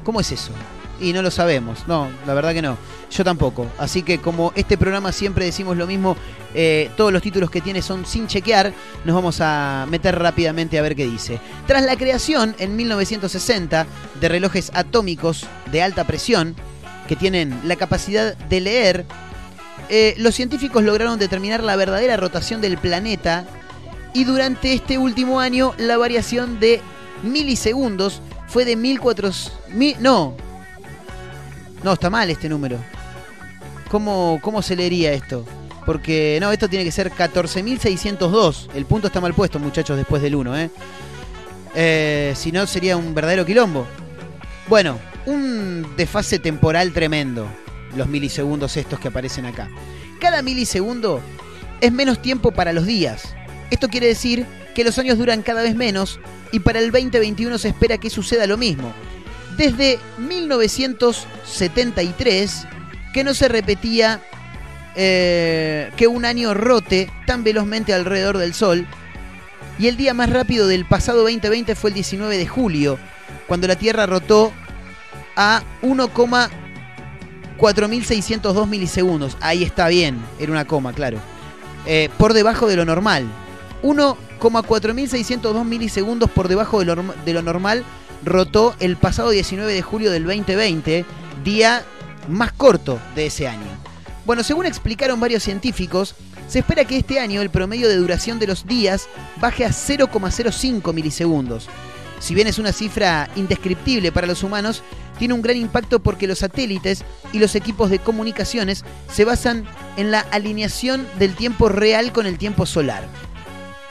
¿Cómo es eso? Y no lo sabemos. No, la verdad que no. Yo tampoco. Así que como este programa siempre decimos lo mismo, eh, todos los títulos que tiene son sin chequear, nos vamos a meter rápidamente a ver qué dice. Tras la creación en 1960 de relojes atómicos de alta presión, que tienen la capacidad de leer, eh, los científicos lograron determinar la verdadera rotación del planeta y durante este último año la variación de milisegundos fue de 1400... no, no, está mal este número. ¿Cómo, ¿Cómo se leería esto? Porque, no, esto tiene que ser 14.602. El punto está mal puesto, muchachos, después del 1, ¿eh? ¿eh? si no, sería un verdadero quilombo. Bueno, un desfase temporal tremendo. Los milisegundos estos que aparecen acá. Cada milisegundo es menos tiempo para los días. Esto quiere decir que los años duran cada vez menos y para el 2021 se espera que suceda lo mismo. Desde 1973 que no se repetía eh, que un año rote tan velozmente alrededor del Sol. Y el día más rápido del pasado 2020 fue el 19 de julio, cuando la Tierra rotó a 1,4602 milisegundos. Ahí está bien, era una coma, claro. Eh, por debajo de lo normal. 1,4602 milisegundos por debajo de lo, de lo normal rotó el pasado 19 de julio del 2020, día más corto de ese año. Bueno, según explicaron varios científicos, se espera que este año el promedio de duración de los días baje a 0,05 milisegundos. Si bien es una cifra indescriptible para los humanos, tiene un gran impacto porque los satélites y los equipos de comunicaciones se basan en la alineación del tiempo real con el tiempo solar.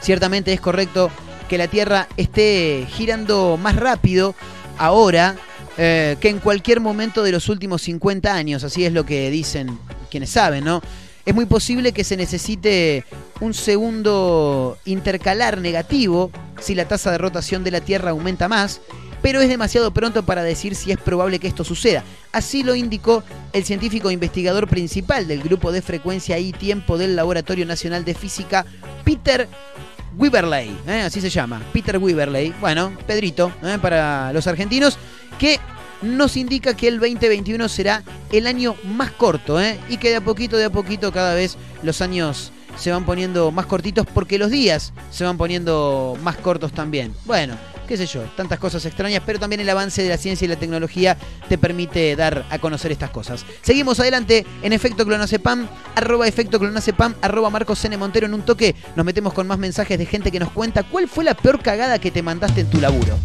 Ciertamente es correcto que la Tierra esté girando más rápido ahora eh, que en cualquier momento de los últimos 50 años, así es lo que dicen quienes saben, ¿no? Es muy posible que se necesite un segundo intercalar negativo si la tasa de rotación de la Tierra aumenta más, pero es demasiado pronto para decir si es probable que esto suceda. Así lo indicó el científico investigador principal del grupo de frecuencia y tiempo del Laboratorio Nacional de Física, Peter Weberley, ¿eh? así se llama, Peter Weberley, bueno, Pedrito, ¿eh? para los argentinos, que nos indica que el 2021 será el año más corto ¿eh? y que de a poquito, de a poquito cada vez los años se van poniendo más cortitos porque los días se van poniendo más cortos también. Bueno, qué sé yo, tantas cosas extrañas, pero también el avance de la ciencia y la tecnología te permite dar a conocer estas cosas. Seguimos adelante en Efecto Clonacepam, arroba Efecto Clonacepam, arroba Marcos N. Montero en un toque. Nos metemos con más mensajes de gente que nos cuenta cuál fue la peor cagada que te mandaste en tu laburo.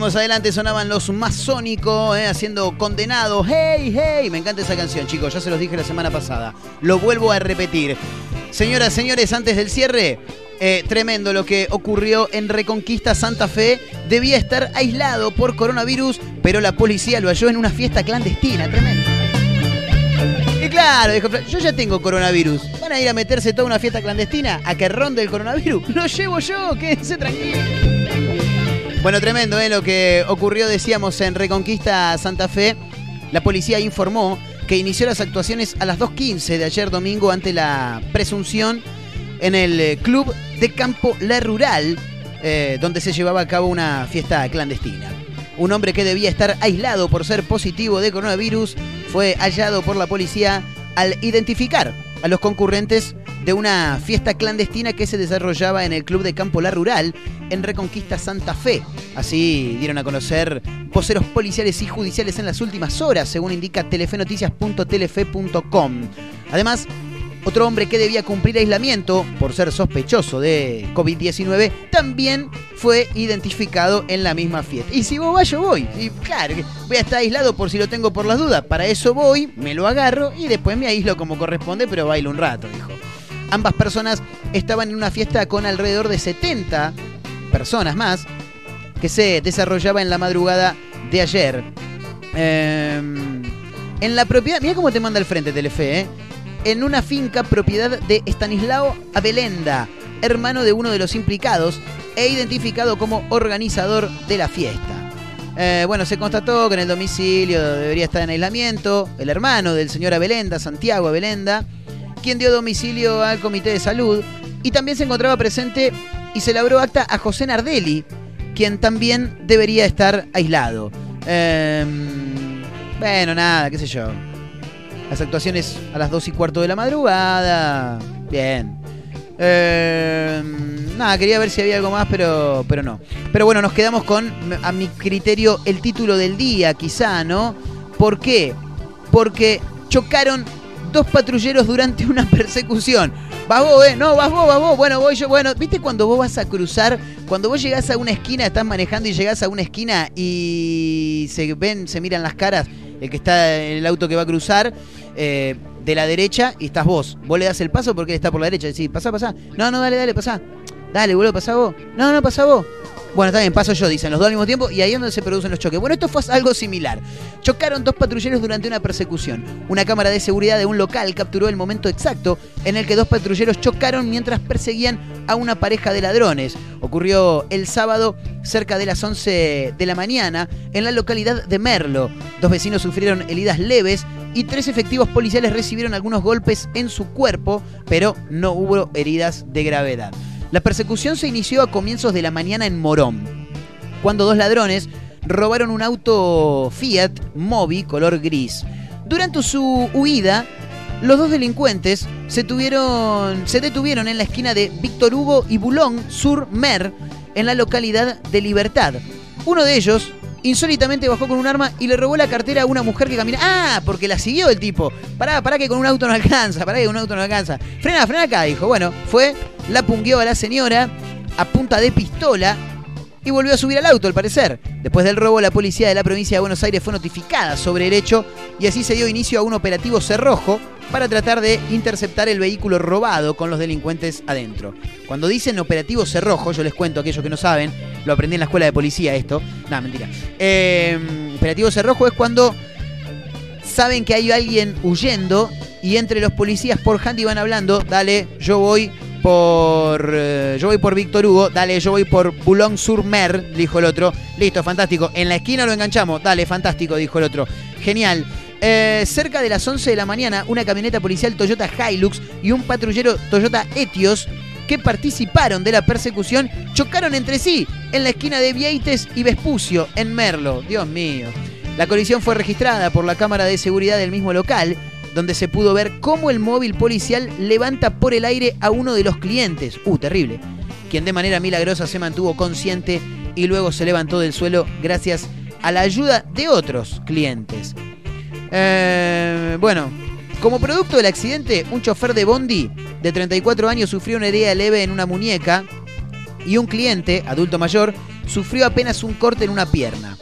Adelante, sonaban los masónicos eh, haciendo condenados. ¡Hey, hey! Me encanta esa canción, chicos, ya se los dije la semana pasada. Lo vuelvo a repetir. Señoras, señores, antes del cierre, eh, tremendo lo que ocurrió en Reconquista Santa Fe. Debía estar aislado por coronavirus, pero la policía lo halló en una fiesta clandestina. Tremendo. Y claro, dijo, yo ya tengo coronavirus. ¿Van a ir a meterse toda una fiesta clandestina a que ronde el coronavirus? Lo llevo yo, quédense tranquilos. Bueno, tremendo, ¿eh? Lo que ocurrió, decíamos, en Reconquista Santa Fe. La policía informó que inició las actuaciones a las 2.15 de ayer domingo ante la presunción en el eh, club de campo La Rural, eh, donde se llevaba a cabo una fiesta clandestina. Un hombre que debía estar aislado por ser positivo de coronavirus fue hallado por la policía al identificar a los concurrentes de una fiesta clandestina que se desarrollaba en el Club de Campo La Rural en Reconquista Santa Fe. Así dieron a conocer voceros policiales y judiciales en las últimas horas, según indica telefenoticias.telefe.com. Además, otro hombre que debía cumplir aislamiento por ser sospechoso de COVID-19 también fue identificado en la misma fiesta. Y si vos vas, yo voy. Y claro, voy a estar aislado por si lo tengo por las dudas. Para eso voy, me lo agarro y después me aíslo como corresponde, pero bailo un rato, dijo. Ambas personas estaban en una fiesta con alrededor de 70 personas más que se desarrollaba en la madrugada de ayer. Em, en la propiedad, mira cómo te manda al frente Telefe, ¿eh? en una finca propiedad de Estanislao Abelenda, hermano de uno de los implicados e identificado como organizador de la fiesta. Eh, bueno, se constató que en el domicilio debería estar en aislamiento el hermano del señor Abelenda, Santiago Abelenda, quien dio domicilio al Comité de Salud y también se encontraba presente y se labró acta a José Nardelli, quien también debería estar aislado. Eh, bueno, nada, qué sé yo. Las actuaciones a las 2 y cuarto de la madrugada. Bien. Eh, nada, quería ver si había algo más, pero, pero no. Pero bueno, nos quedamos con, a mi criterio, el título del día, quizá, ¿no? ¿Por qué? Porque chocaron dos patrulleros durante una persecución. Vas vos, ¿eh? No, vas vos, vas vos. Bueno, voy yo. Bueno, ¿viste cuando vos vas a cruzar? Cuando vos llegás a una esquina, estás manejando y llegás a una esquina y se ven, se miran las caras, el que está en el auto que va a cruzar, eh, de la derecha y estás vos. Vos le das el paso porque él está por la derecha. Decís, pasá, pasá. No, no, dale, dale, pasá. Dale, boludo, pasá vos. No, no, pasá vos. Bueno, bien, paso yo, dicen los dos al mismo tiempo y ahí es donde se producen los choques. Bueno, esto fue algo similar. Chocaron dos patrulleros durante una persecución. Una cámara de seguridad de un local capturó el momento exacto en el que dos patrulleros chocaron mientras perseguían a una pareja de ladrones. Ocurrió el sábado cerca de las 11 de la mañana en la localidad de Merlo. Dos vecinos sufrieron heridas leves y tres efectivos policiales recibieron algunos golpes en su cuerpo, pero no hubo heridas de gravedad. La persecución se inició a comienzos de la mañana en Morón, cuando dos ladrones robaron un auto Fiat Mobi color gris. Durante su huida, los dos delincuentes se, tuvieron, se detuvieron en la esquina de Víctor Hugo y Boulogne sur Mer, en la localidad de Libertad. Uno de ellos insólitamente bajó con un arma y le robó la cartera a una mujer que caminaba. ¡Ah! Porque la siguió el tipo. Pará, pará que con un auto no alcanza, pará que con un auto no alcanza. Frena, frena acá, dijo. Bueno, fue, la pungueó a la señora a punta de pistola y volvió a subir al auto, al parecer. Después del robo, la policía de la provincia de Buenos Aires fue notificada sobre el hecho y así se dio inicio a un operativo cerrojo para tratar de interceptar el vehículo robado con los delincuentes adentro. Cuando dicen operativo cerrojo, yo les cuento a aquellos que no saben, lo aprendí en la escuela de policía esto. No, mentira. Eh, operativo cerrojo es cuando saben que hay alguien huyendo y entre los policías por handy van hablando, dale, yo voy por eh, yo voy por Víctor Hugo, dale, yo voy por Boulogne sur Mer, dijo el otro. Listo, fantástico. En la esquina lo enganchamos, dale, fantástico, dijo el otro. Genial. Eh, cerca de las 11 de la mañana, una camioneta policial Toyota Hilux y un patrullero Toyota Etios que participaron de la persecución chocaron entre sí en la esquina de Vieites y Vespucio, en Merlo. Dios mío. La colisión fue registrada por la cámara de seguridad del mismo local, donde se pudo ver cómo el móvil policial levanta por el aire a uno de los clientes. Uh, terrible. Quien de manera milagrosa se mantuvo consciente y luego se levantó del suelo gracias a la ayuda de otros clientes. Eh, bueno, como producto del accidente, un chofer de Bondi de 34 años sufrió una herida leve en una muñeca y un cliente, adulto mayor, sufrió apenas un corte en una pierna.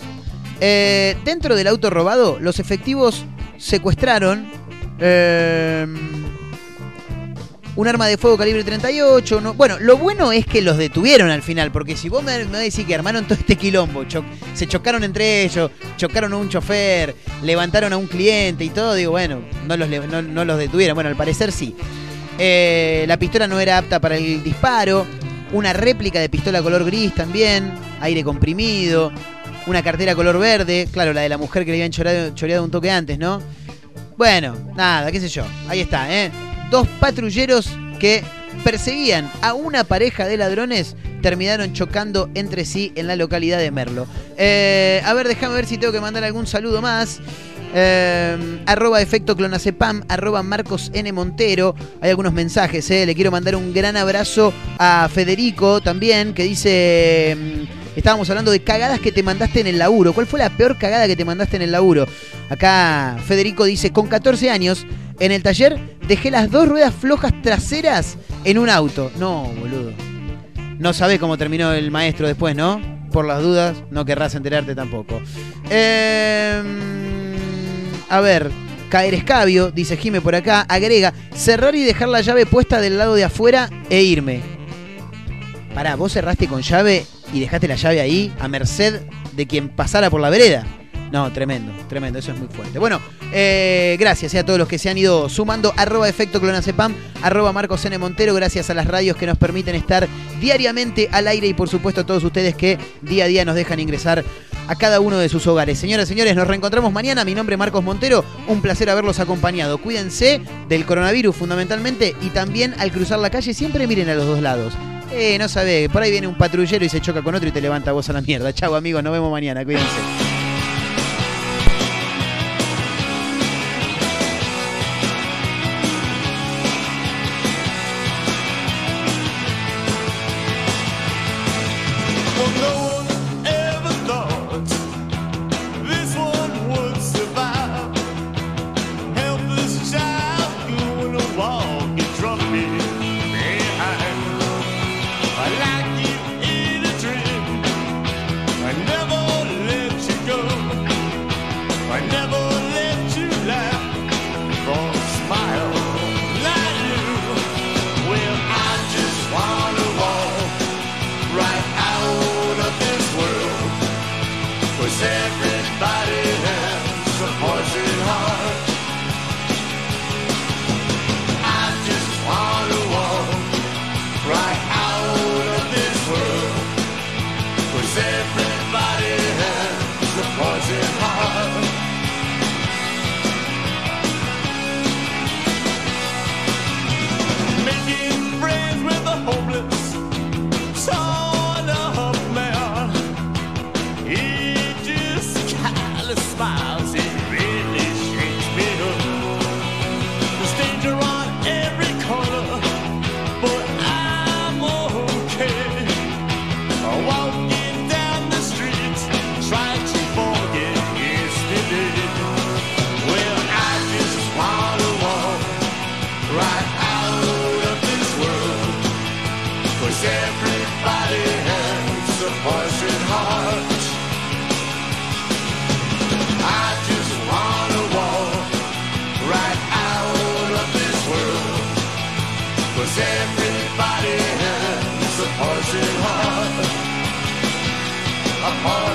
Eh, dentro del auto robado, los efectivos secuestraron eh, un arma de fuego calibre 38. No, bueno, lo bueno es que los detuvieron al final, porque si vos me, me decís que armaron todo este quilombo, se chocaron entre ellos, chocaron a un chofer, levantaron a un cliente y todo, digo, bueno, no los, no, no los detuvieron. Bueno, al parecer sí. Eh, la pistola no era apta para el disparo. Una réplica de pistola color gris también. Aire comprimido. Una cartera color verde. Claro, la de la mujer que le habían choreado un toque antes, ¿no? Bueno, nada, qué sé yo. Ahí está, ¿eh? Dos patrulleros que perseguían a una pareja de ladrones terminaron chocando entre sí en la localidad de Merlo. Eh, a ver, déjame ver si tengo que mandar algún saludo más. Eh, arroba efecto clonacepam, arroba Marcos N. Montero. Hay algunos mensajes, eh. Le quiero mandar un gran abrazo a Federico también, que dice. Estábamos hablando de cagadas que te mandaste en el laburo. ¿Cuál fue la peor cagada que te mandaste en el laburo? Acá Federico dice, con 14 años, en el taller dejé las dos ruedas flojas traseras en un auto. No, boludo. No sabés cómo terminó el maestro después, ¿no? Por las dudas, no querrás enterarte tampoco. Eh, a ver, caer escabio, dice Jime por acá, agrega, cerrar y dejar la llave puesta del lado de afuera e irme. Pará, vos cerraste con llave y dejaste la llave ahí a merced de quien pasara por la vereda. No, tremendo, tremendo, eso es muy fuerte. Bueno, eh, gracias eh, a todos los que se han ido sumando. Arroba efecto clonacepam, arroba Marcos N. Montero, gracias a las radios que nos permiten estar diariamente al aire y por supuesto a todos ustedes que día a día nos dejan ingresar a cada uno de sus hogares. Señoras y señores, nos reencontramos mañana. Mi nombre es Marcos Montero, un placer haberlos acompañado. Cuídense del coronavirus fundamentalmente y también al cruzar la calle siempre miren a los dos lados. Eh, no sabe, por ahí viene un patrullero y se choca con otro y te levanta vos a la mierda. Chau amigos, nos vemos mañana, cuídense. upon